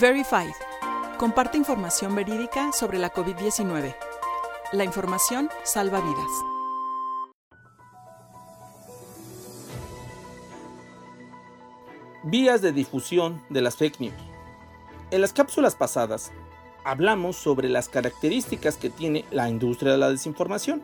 Verified. Comparte información verídica sobre la COVID-19. La información salva vidas. Vías de difusión de las fake news. En las cápsulas pasadas hablamos sobre las características que tiene la industria de la desinformación.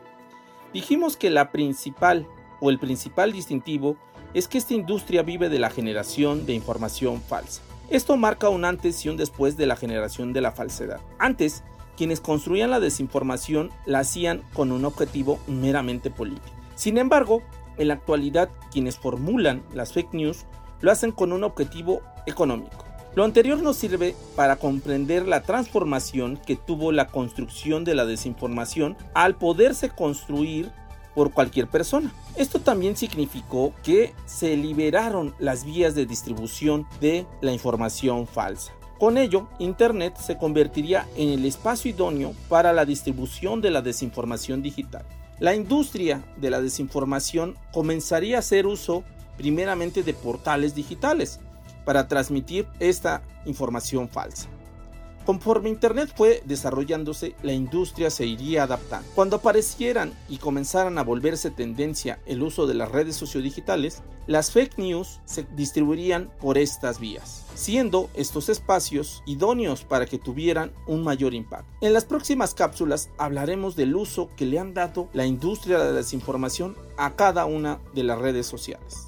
Dijimos que la principal o el principal distintivo es que esta industria vive de la generación de información falsa. Esto marca un antes y un después de la generación de la falsedad. Antes, quienes construían la desinformación la hacían con un objetivo meramente político. Sin embargo, en la actualidad quienes formulan las fake news lo hacen con un objetivo económico. Lo anterior nos sirve para comprender la transformación que tuvo la construcción de la desinformación al poderse construir por cualquier persona. Esto también significó que se liberaron las vías de distribución de la información falsa. Con ello, Internet se convertiría en el espacio idóneo para la distribución de la desinformación digital. La industria de la desinformación comenzaría a hacer uso primeramente de portales digitales para transmitir esta información falsa. Conforme Internet fue desarrollándose, la industria se iría adaptando. Cuando aparecieran y comenzaran a volverse tendencia el uso de las redes sociodigitales, las fake news se distribuirían por estas vías, siendo estos espacios idóneos para que tuvieran un mayor impacto. En las próximas cápsulas hablaremos del uso que le han dado la industria de la desinformación a cada una de las redes sociales.